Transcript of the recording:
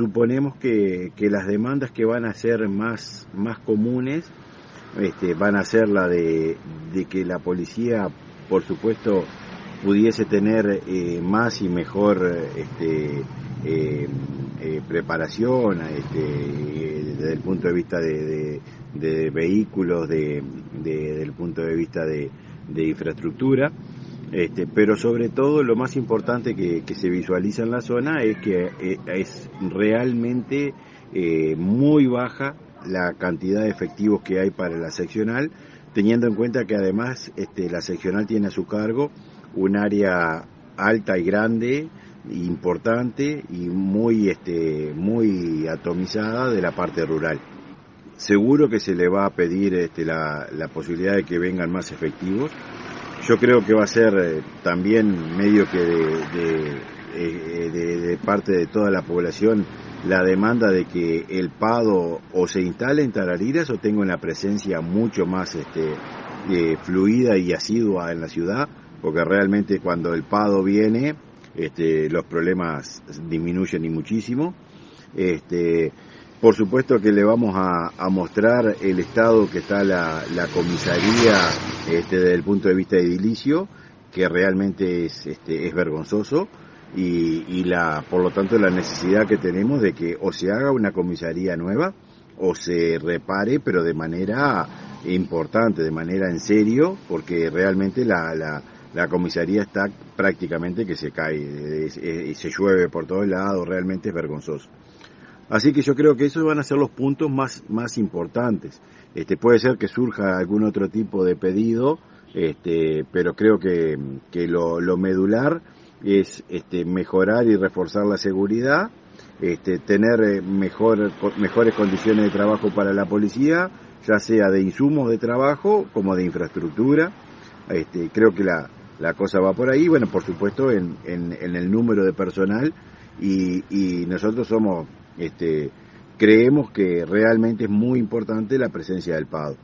suponemos que, las demandas que van a ser más, más comunes este, van a ser la de, que la policía, por supuesto, pudiese tener eh, más y mejor este, eh, eh, preparación este, desde el punto de vista de, de, vehículos, de, desde el punto de vista de, infraestructura. Este, pero sobre todo lo más importante que, se visualiza en la zona es que es realmente muy baja la cantidad de efectivos que hay para la seccional, teniendo en cuenta que además este, la seccional tiene a su cargo un área alta y grande, importante y muy, este, muy atomizada de la parte rural. Seguro que se le va a pedir este, la posibilidad de que vengan más efectivos. Yo creo que va a ser eh, también medio que de, eh, de, parte de toda la población la demanda de que el PADO o se instale en Tarariras o tenga una presencia mucho más este, eh, fluida y asidua en la ciudad porque realmente cuando el Pado viene, este, los problemas disminuyen y muchísimo. Este, por supuesto que le vamos a, mostrar el estado que está la, comisaría este, desde el punto de vista edilicio, que realmente es, este, es vergonzoso, y, y la, por lo tanto la necesidad que tenemos de que o se haga una comisaría nueva, o se repare, pero de manera importante, de manera en serio, porque realmente la, la la comisaría está prácticamente que se cae, y se llueve por todos lados, realmente es vergonzoso. Así que yo creo que esos van a ser los puntos más, más importantes. Este, puede ser que surja algún otro tipo de pedido, este, pero creo que, que lo, lo, medular es este, mejorar y reforzar la seguridad, este, tener eh, mejor, mejores condiciones de trabajo para la policía, ya sea de insumos de trabajo como de infraestructura. Este, creo que la, la cosa va por ahí, bueno, por supuesto en, en, el número de personal y, y, nosotros somos, este, creemos que realmente es muy importante la presencia del PADO.